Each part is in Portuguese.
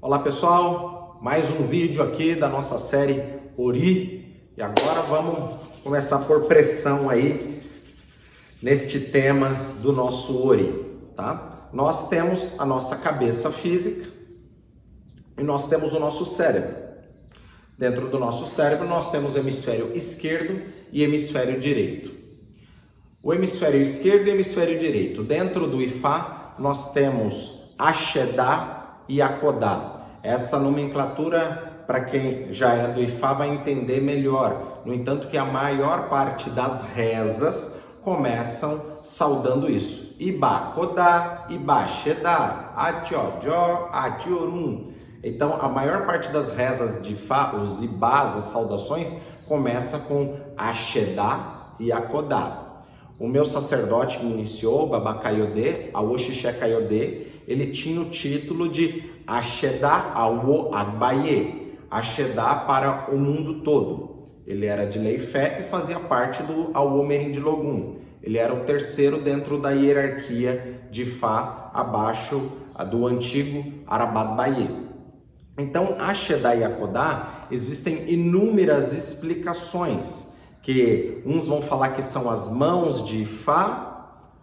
Olá pessoal, mais um vídeo aqui da nossa série Ori e agora vamos começar por pressão aí neste tema do nosso Ori, tá? Nós temos a nossa cabeça física e nós temos o nosso cérebro. Dentro do nosso cérebro nós temos hemisfério esquerdo e hemisfério direito. O hemisfério esquerdo e hemisfério direito. Dentro do Ifá nós temos Axedá e Akodá. Essa nomenclatura, para quem já é do Ifá, vai entender melhor. No entanto, que a maior parte das rezas começam saudando isso. Iba Kodá, Iba Shedá, Atiojó, Atiorum. Então, a maior parte das rezas de Fá, os Ibás, as saudações, começa com Ashedá e Akodá. O meu sacerdote me iniciou, Babakayode, Aoshishé Kayode, ele tinha o título de Ashedá Awo Agbaye, Ashedá para o mundo todo. Ele era de lei fé e fazia parte do Awo de Logum. Ele era o terceiro dentro da hierarquia de Fá, abaixo do antigo Arabad Baye. Então, Ashedá e Akodá existem inúmeras explicações que uns vão falar que são as mãos de Fá,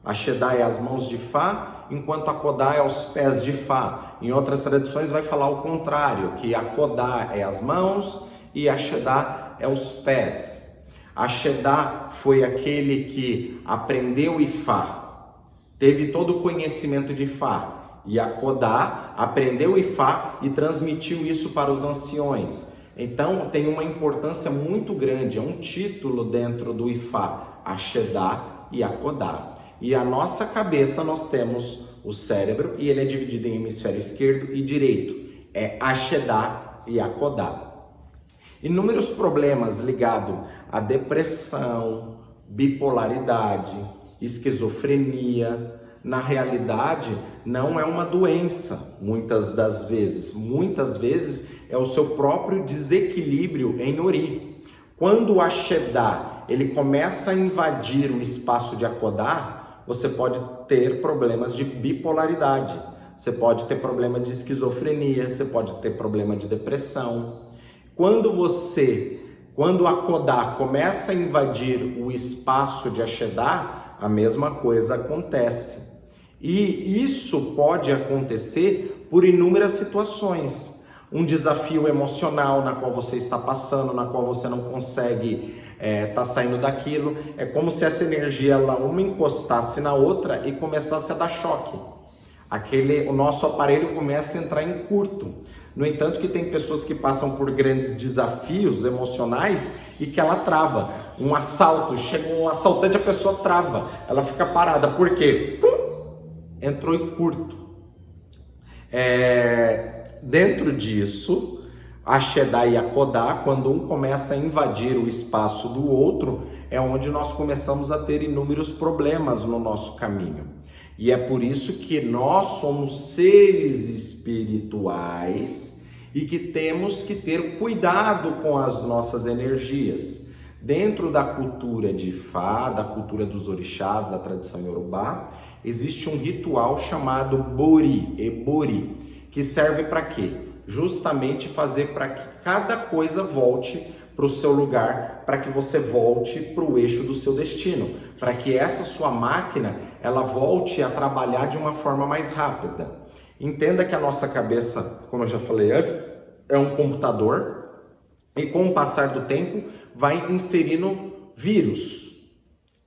a Shedá é as mãos de Fá, enquanto a Kodá é os pés de Fá. Em outras tradições vai falar o contrário, que a Kodá é as mãos e a Shedá é os pés. A Shedá foi aquele que aprendeu Ifá, teve todo o conhecimento de Fá, e a Kodá aprendeu Ifá e transmitiu isso para os anciões. Então tem uma importância muito grande, é um título dentro do Ifá, Ashedá e Akodá. E a nossa cabeça nós temos o cérebro e ele é dividido em hemisfério esquerdo e direito. É Ashedá e Akodá. Inúmeros problemas ligados à depressão, bipolaridade, esquizofrenia, na realidade não é uma doença, muitas das vezes. Muitas vezes é o seu próprio desequilíbrio em Ori. Quando o Ashedá ele começa a invadir o espaço de Akodá, você pode ter problemas de bipolaridade, você pode ter problema de esquizofrenia, você pode ter problema de depressão. Quando você, quando Akodá começa a invadir o espaço de Ashedá, a mesma coisa acontece. E isso pode acontecer por inúmeras situações um desafio emocional na qual você está passando, na qual você não consegue é, tá saindo daquilo. É como se essa energia ela uma encostasse na outra e começasse a dar choque. Aquele, o nosso aparelho começa a entrar em curto. No entanto, que tem pessoas que passam por grandes desafios emocionais e que ela trava. Um assalto, chega um assaltante, a pessoa trava, ela fica parada. Por quê? Pum, entrou em curto. É, Dentro disso, a Shedá e a Kodá, quando um começa a invadir o espaço do outro, é onde nós começamos a ter inúmeros problemas no nosso caminho. E é por isso que nós somos seres espirituais e que temos que ter cuidado com as nossas energias. Dentro da cultura de Fá, da cultura dos orixás, da tradição yorubá, existe um ritual chamado Bori, Ebori, que serve para quê? Justamente fazer para que cada coisa volte para o seu lugar, para que você volte para o eixo do seu destino, para que essa sua máquina ela volte a trabalhar de uma forma mais rápida. Entenda que a nossa cabeça, como eu já falei antes, é um computador e com o passar do tempo vai inserindo vírus.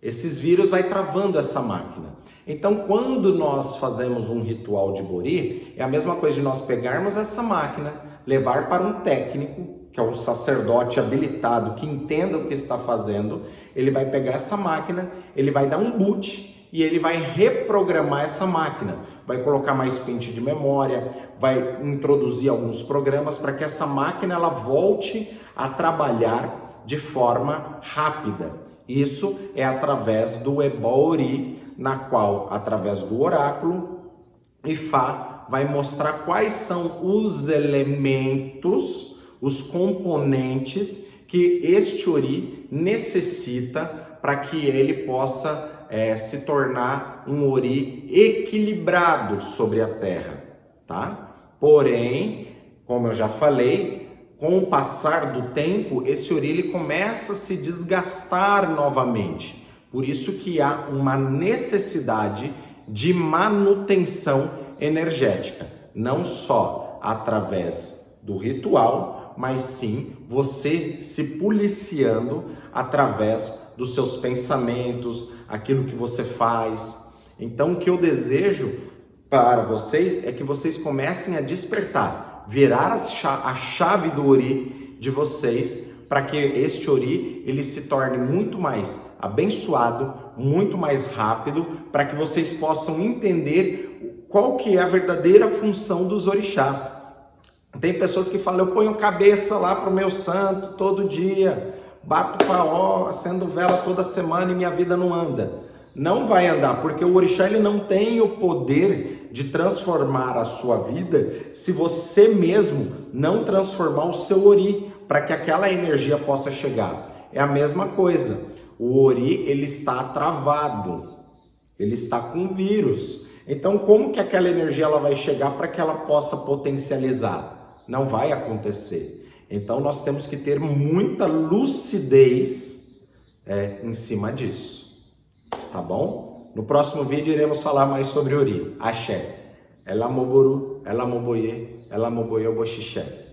Esses vírus vai travando essa máquina. Então, quando nós fazemos um ritual de Bori, é a mesma coisa de nós pegarmos essa máquina, levar para um técnico, que é um sacerdote habilitado que entenda o que está fazendo, ele vai pegar essa máquina, ele vai dar um boot e ele vai reprogramar essa máquina. Vai colocar mais pente de memória, vai introduzir alguns programas para que essa máquina ela volte a trabalhar de forma rápida. Isso é através do Ebori, na qual, através do oráculo, Ifá vai mostrar quais são os elementos, os componentes que este Ori necessita para que ele possa é, se tornar um Ori equilibrado sobre a Terra, tá? Porém, como eu já falei, com o passar do tempo, esse ori ele começa a se desgastar novamente. Por isso que há uma necessidade de manutenção energética, não só através do ritual, mas sim você se policiando através dos seus pensamentos, aquilo que você faz. Então, o que eu desejo para vocês é que vocês comecem a despertar, virar a chave do Ori de vocês, para que este Ori ele se torne muito mais abençoado, muito mais rápido, para que vocês possam entender qual que é a verdadeira função dos orixás. Tem pessoas que falam, eu ponho cabeça lá para o meu santo todo dia, bato paó, acendo vela toda semana e minha vida não anda. Não vai andar, porque o orixá ele não tem o poder de transformar a sua vida se você mesmo não transformar o seu ori para que aquela energia possa chegar. É a mesma coisa. O ori ele está travado. Ele está com vírus. Então, como que aquela energia ela vai chegar para que ela possa potencializar? Não vai acontecer. Então nós temos que ter muita lucidez é, em cima disso, tá bom? No próximo vídeo iremos falar mais sobre Ori, Axé. Ela moboru, ela moboye, ela moboye boxixé.